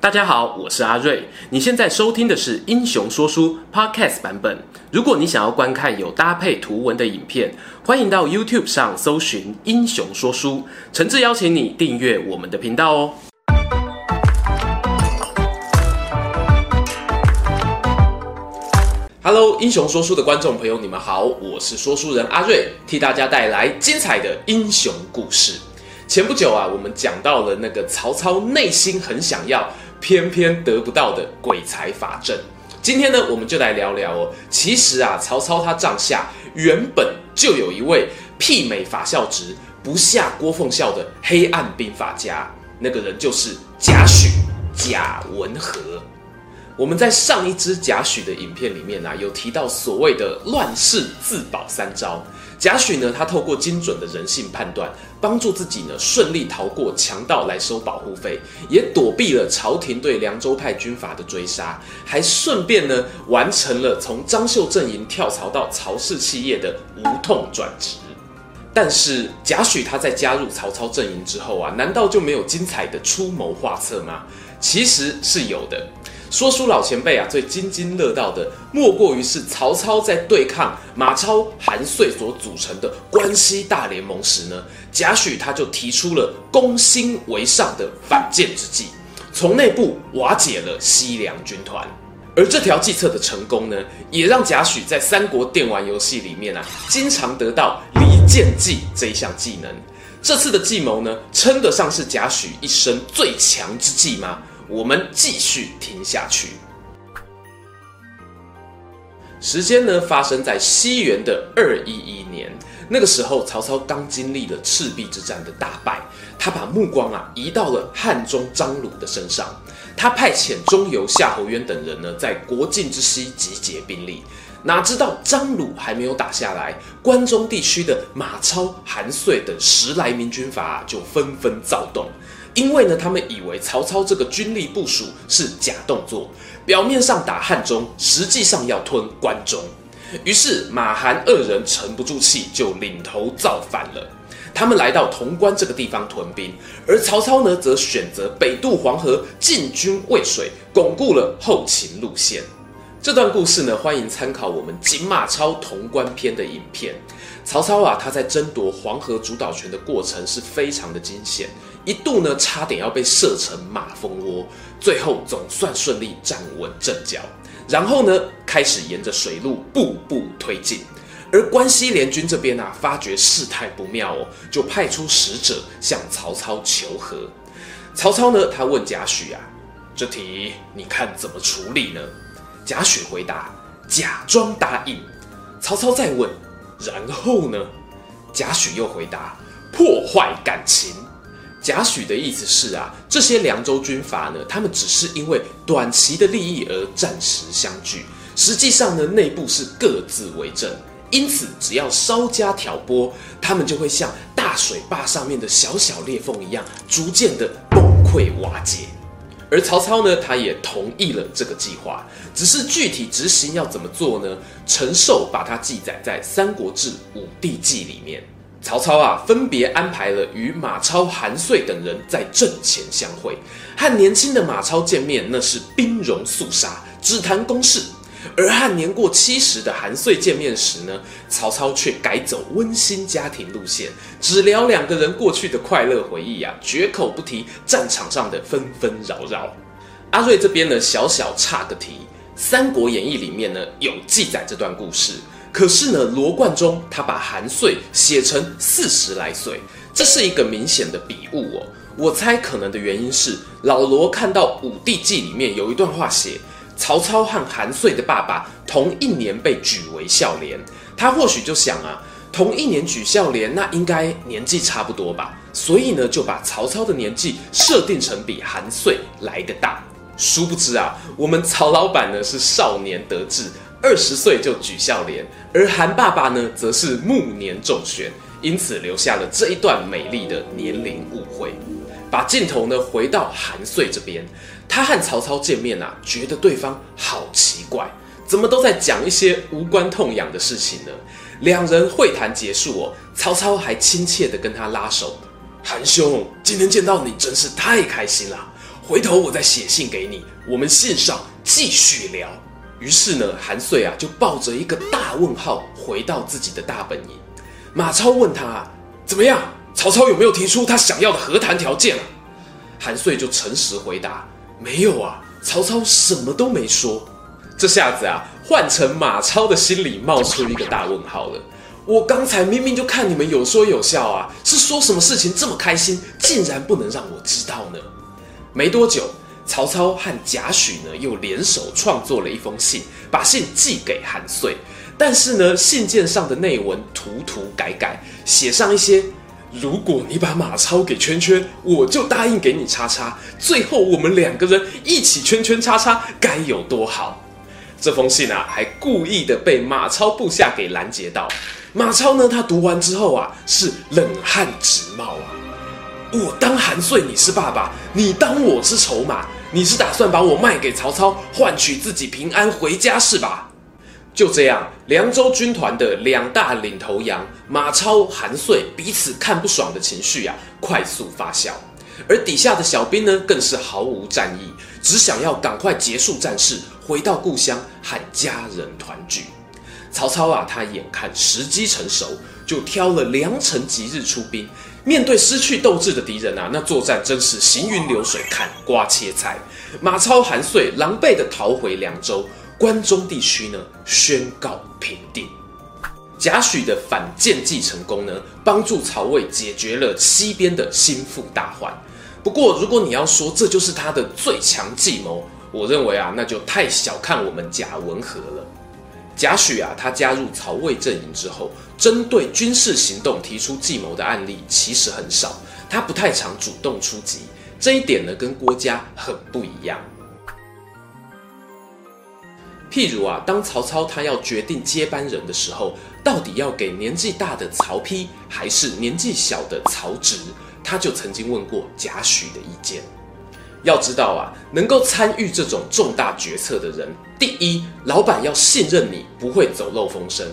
大家好，我是阿瑞。你现在收听的是《英雄说书》Podcast 版本。如果你想要观看有搭配图文的影片，欢迎到 YouTube 上搜寻《英雄说书》，诚挚邀请你订阅我们的频道哦。Hello，英雄说书的观众朋友，你们好，我是说书人阿瑞，替大家带来精彩的英雄故事。前不久啊，我们讲到了那个曹操内心很想要。偏偏得不到的鬼才法阵。今天呢，我们就来聊聊哦。其实啊，曹操他帐下原本就有一位媲美法孝直、不下郭奉孝的黑暗兵法家，那个人就是贾诩、贾文和。我们在上一支贾诩的影片里面啊，有提到所谓的乱世自保三招。贾诩呢，他透过精准的人性判断，帮助自己呢顺利逃过强盗来收保护费，也躲避了朝廷对凉州派军阀的追杀，还顺便呢完成了从张绣阵营跳槽到曹氏企业的无痛转职。但是贾诩他在加入曹操阵营之后啊，难道就没有精彩的出谋划策吗？其实是有的。说书老前辈啊，最津津乐道的莫过于是曹操在对抗马超、韩遂所组成的关西大联盟时呢，贾诩他就提出了攻心为上的反间之计，从内部瓦解了西凉军团。而这条计策的成功呢，也让贾诩在三国电玩游戏里面啊，经常得到离间计这一项技能。这次的计谋呢，称得上是贾诩一生最强之计吗？我们继续听下去。时间呢，发生在西元的二一一年。那个时候，曹操刚经历了赤壁之战的大败，他把目光啊移到了汉中张鲁的身上。他派遣中游、夏侯渊等人呢，在国境之西集结兵力。哪知道张鲁还没有打下来，关中地区的马超、韩遂等十来名军阀就纷纷躁动。因为呢，他们以为曹操这个军力部署是假动作，表面上打汉中，实际上要吞关中。于是马韩二人沉不住气，就领头造反了。他们来到潼关这个地方屯兵，而曹操呢，则选择北渡黄河，进军渭水，巩固了后勤路线。这段故事呢，欢迎参考我们《锦马超潼关篇》的影片。曹操啊，他在争夺黄河主导权的过程是非常的惊险。一度呢，差点要被射成马蜂窝，最后总算顺利站稳阵脚。然后呢，开始沿着水路步步推进。而关西联军这边啊，发觉事态不妙哦，就派出使者向曹操求和。曹操呢，他问贾诩啊：“这题你看怎么处理呢？”贾诩回答：“假装答应。”曹操再问：“然后呢？”贾诩又回答：“破坏感情。”贾诩的意思是啊，这些凉州军阀呢，他们只是因为短期的利益而暂时相聚，实际上呢，内部是各自为政，因此只要稍加挑拨，他们就会像大水坝上面的小小裂缝一样，逐渐的崩溃瓦解。而曹操呢，他也同意了这个计划，只是具体执行要怎么做呢？陈寿把它记载在《三国志·武帝纪》里面。曹操啊，分别安排了与马超、韩遂等人在阵前相会，和年轻的马超见面，那是兵戎肃杀，只谈公事；而和年过七十的韩遂见面时呢，曹操却改走温馨家庭路线，只聊两个人过去的快乐回忆啊，绝口不提战场上的纷纷扰扰。阿瑞这边呢，小小岔个题，《三国演义》里面呢有记载这段故事。可是呢，罗贯中他把韩遂写成四十来岁，这是一个明显的笔误哦。我猜可能的原因是老罗看到《武帝纪》里面有一段话写曹操和韩遂的爸爸同一年被举为孝廉，他或许就想啊，同一年举孝廉，那应该年纪差不多吧，所以呢就把曹操的年纪设定成比韩遂来得大。殊不知啊，我们曹老板呢是少年得志。二十岁就举孝廉，而韩爸爸呢，则是暮年中选，因此留下了这一段美丽的年龄误会。把镜头呢回到韩遂这边，他和曹操见面啊，觉得对方好奇怪，怎么都在讲一些无关痛痒的事情呢？两人会谈结束哦，曹操还亲切地跟他拉手：“韩兄，今天见到你真是太开心了。”回头我再写信给你，我们信上继续聊。”于是呢，韩遂啊就抱着一个大问号回到自己的大本营。马超问他啊：“怎么样？曹操有没有提出他想要的和谈条件啊？”韩遂就诚实回答：“没有啊，曹操什么都没说。”这下子啊，换成马超的心里冒出一个大问号了。我刚才明明就看你们有说有笑啊，是说什么事情这么开心，竟然不能让我知道呢？没多久。曹操和贾诩呢，又联手创作了一封信，把信寄给韩遂。但是呢，信件上的内文涂涂改改，写上一些“如果你把马超给圈圈，我就答应给你叉叉。最后我们两个人一起圈圈叉叉，该有多好！”这封信啊，还故意的被马超部下给拦截到。马超呢，他读完之后啊，是冷汗直冒啊！我当韩遂你是爸爸，你当我是筹码。你是打算把我卖给曹操，换取自己平安回家是吧？就这样，凉州军团的两大领头羊马超、韩遂彼此看不爽的情绪呀、啊，快速发酵。而底下的小兵呢，更是毫无战意，只想要赶快结束战事，回到故乡和家人团聚。曹操啊，他眼看时机成熟，就挑了良辰吉日出兵。面对失去斗志的敌人啊，那作战真是行云流水，砍瓜切菜。马超、韩遂狼狈地逃回凉州，关中地区呢宣告平定。贾诩的反间计成功呢，帮助曹魏解决了西边的心腹大患。不过，如果你要说这就是他的最强计谋，我认为啊，那就太小看我们贾文和了。贾诩啊，他加入曹魏阵营之后，针对军事行动提出计谋的案例其实很少，他不太常主动出击，这一点呢跟郭嘉很不一样。譬如啊，当曹操他要决定接班人的时候，到底要给年纪大的曹丕还是年纪小的曹植，他就曾经问过贾诩的意见。要知道啊，能够参与这种重大决策的人，第一，老板要信任你不会走漏风声；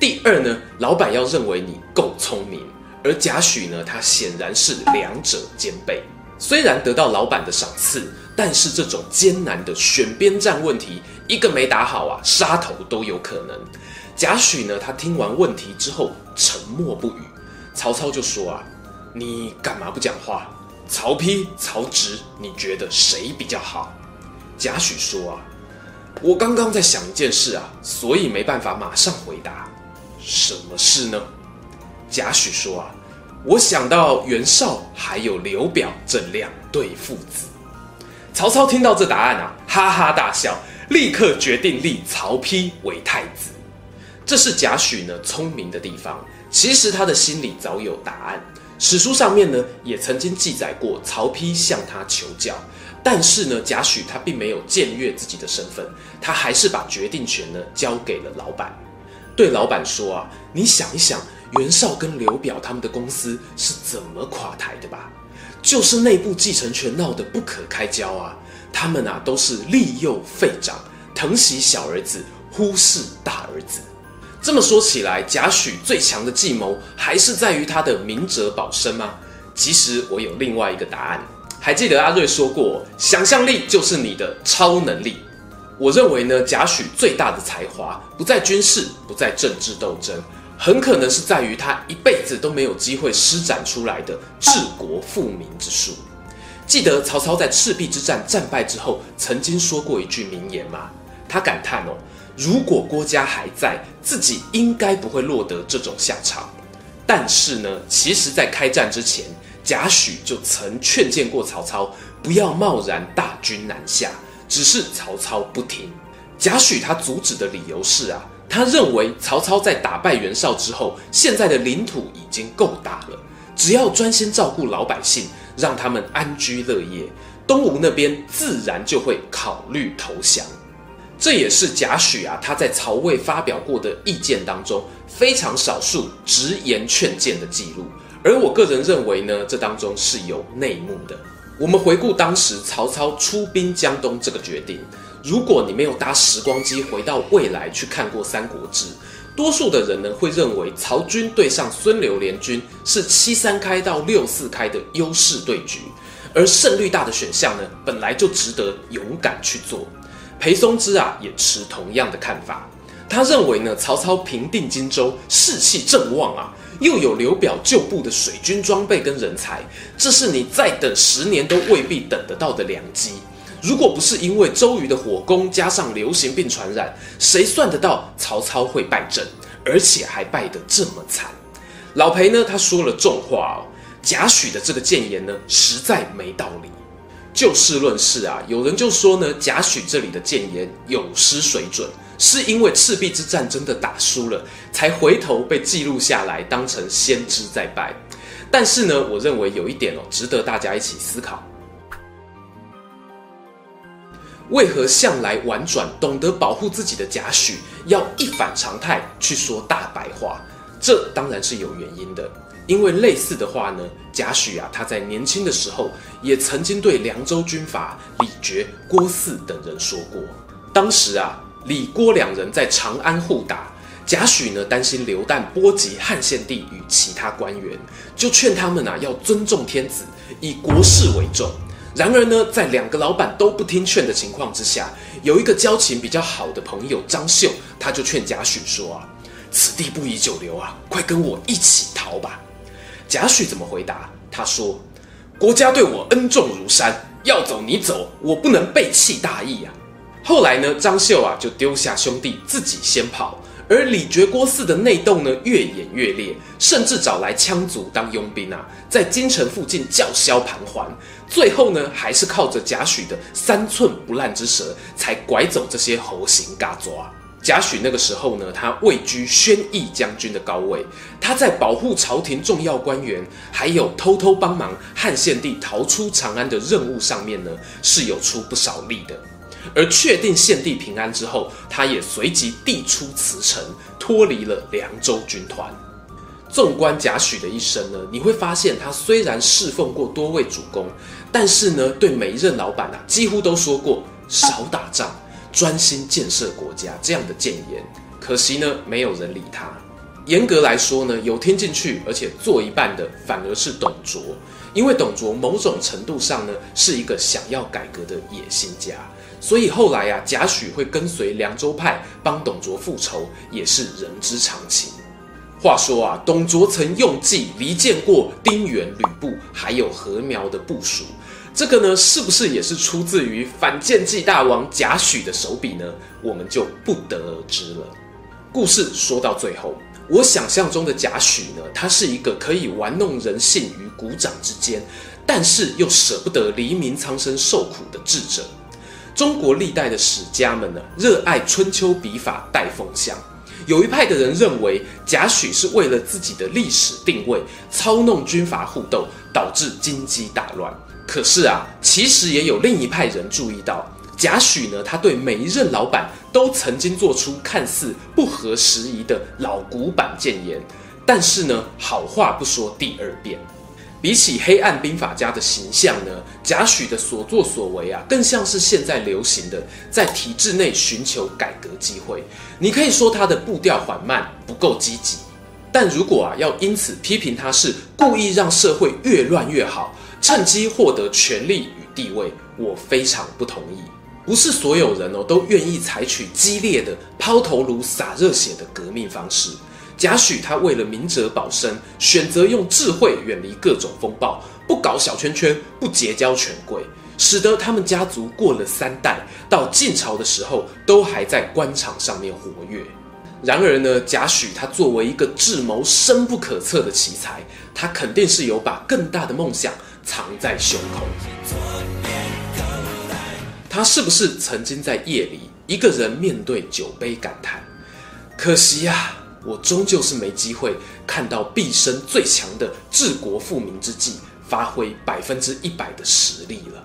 第二呢，老板要认为你够聪明。而贾诩呢，他显然是两者兼备。虽然得到老板的赏赐，但是这种艰难的选边站问题，一个没打好啊，杀头都有可能。贾诩呢，他听完问题之后沉默不语。曹操就说啊，你干嘛不讲话？曹丕、曹植，你觉得谁比较好？贾诩说啊，我刚刚在想一件事啊，所以没办法马上回答。什么事呢？贾诩说啊，我想到袁绍还有刘表这两对父子。曹操听到这答案啊，哈哈大笑，立刻决定立曹丕为太子。这是贾诩呢聪明的地方，其实他的心里早有答案。史书上面呢，也曾经记载过曹丕向他求教，但是呢，贾诩他并没有僭越自己的身份，他还是把决定权呢交给了老板，对老板说啊，你想一想，袁绍跟刘表他们的公司是怎么垮台的吧？就是内部继承权闹得不可开交啊，他们啊都是利诱废长，疼惜小儿子，忽视大儿子。这么说起来，贾诩最强的计谋还是在于他的明哲保身吗？其实我有另外一个答案。还记得阿瑞说过，想象力就是你的超能力。我认为呢，贾诩最大的才华不在军事，不在政治斗争，很可能是在于他一辈子都没有机会施展出来的治国富民之术。记得曹操在赤壁之战战败之后，曾经说过一句名言吗？他感叹哦。如果郭嘉还在，自己应该不会落得这种下场。但是呢，其实，在开战之前，贾诩就曾劝谏过曹操，不要贸然大军南下。只是曹操不听。贾诩他阻止的理由是啊，他认为曹操在打败袁绍之后，现在的领土已经够大了，只要专心照顾老百姓，让他们安居乐业，东吴那边自然就会考虑投降。这也是贾诩啊，他在曹魏发表过的意见当中非常少数直言劝谏的记录。而我个人认为呢，这当中是有内幕的。我们回顾当时曹操出兵江东这个决定，如果你没有搭时光机回到未来去看过《三国志》，多数的人呢会认为曹军对上孙刘联军是七三开到六四开的优势对局。而胜率大的选项呢，本来就值得勇敢去做。裴松之啊，也持同样的看法。他认为呢，曹操平定荆州，士气正旺啊，又有刘表旧部的水军装备跟人才，这是你再等十年都未必等得到的良机。如果不是因为周瑜的火攻加上流行病传染，谁算得到曹操会败阵，而且还败得这么惨？老裴呢，他说了重话哦。贾诩的这个谏言呢，实在没道理。就事论事啊，有人就说呢，贾诩这里的谏言有失水准，是因为赤壁之战真的打输了，才回头被记录下来，当成先知在拜。但是呢，我认为有一点哦，值得大家一起思考。为何向来婉转、懂得保护自己的贾诩，要一反常态去说大白话？这当然是有原因的。因为类似的话呢，贾诩啊，他在年轻的时候也曾经对凉州军阀李傕、郭汜等人说过。当时啊，李郭两人在长安互打，贾诩呢担心流弹波及汉献帝与其他官员，就劝他们啊要尊重天子，以国事为重。然而呢，在两个老板都不听劝的情况之下，有一个交情比较好的朋友张绣，他就劝贾诩说啊：“此地不宜久留啊，快跟我一起逃吧。”贾诩怎么回答？他说：“国家对我恩重如山，要走你走，我不能背弃大义啊。”后来呢，张绣啊就丢下兄弟自己先跑，而李傕、郭汜的内斗呢越演越烈，甚至找来羌族当佣兵啊，在京城附近叫嚣盘桓。最后呢，还是靠着贾诩的三寸不烂之舌，才拐走这些猴行嘎抓。贾诩那个时候呢，他位居宣义将军的高位，他在保护朝廷重要官员，还有偷偷帮忙汉献帝逃出长安的任务上面呢，是有出不少力的。而确定献帝平安之后，他也随即递出辞呈，脱离了凉州军团。纵观贾诩的一生呢，你会发现他虽然侍奉过多位主公，但是呢，对每一任老板啊，几乎都说过少打仗，专心建设国家这样的谏言。可惜呢，没有人理他。严格来说呢，有听进去而且做一半的，反而是董卓，因为董卓某种程度上呢，是一个想要改革的野心家，所以后来啊，贾诩会跟随凉州派帮董卓复仇，也是人之常情。话说啊，董卓曾用计离间过丁原、吕布，还有何苗的部署。这个呢，是不是也是出自于反间计大王贾诩的手笔呢？我们就不得而知了。故事说到最后，我想象中的贾诩呢，他是一个可以玩弄人性于股掌之间，但是又舍不得黎民苍生受苦的智者。中国历代的史家们呢，热爱春秋笔法带风向。有一派的人认为，贾诩是为了自己的历史定位，操弄军阀互斗，导致京畿大乱。可是啊，其实也有另一派人注意到，贾诩呢，他对每一任老板都曾经做出看似不合时宜的老古板谏言，但是呢，好话不说第二遍。比起黑暗兵法家的形象呢，贾诩的所作所为啊，更像是现在流行的在体制内寻求改革机会。你可以说他的步调缓慢，不够积极。但如果啊，要因此批评他是故意让社会越乱越好，趁机获得权力与地位，我非常不同意。不是所有人哦都愿意采取激烈的抛头颅洒热血的革命方式。贾诩他为了明哲保身，选择用智慧远离各种风暴，不搞小圈圈，不结交权贵，使得他们家族过了三代，到晋朝的时候都还在官场上面活跃。然而呢，贾诩他作为一个智谋深不可测的奇才，他肯定是有把更大的梦想藏在胸口。他是不是曾经在夜里一个人面对酒杯感叹：可惜呀、我终究是没机会看到毕生最强的治国富民之计发挥百分之一百的实力了。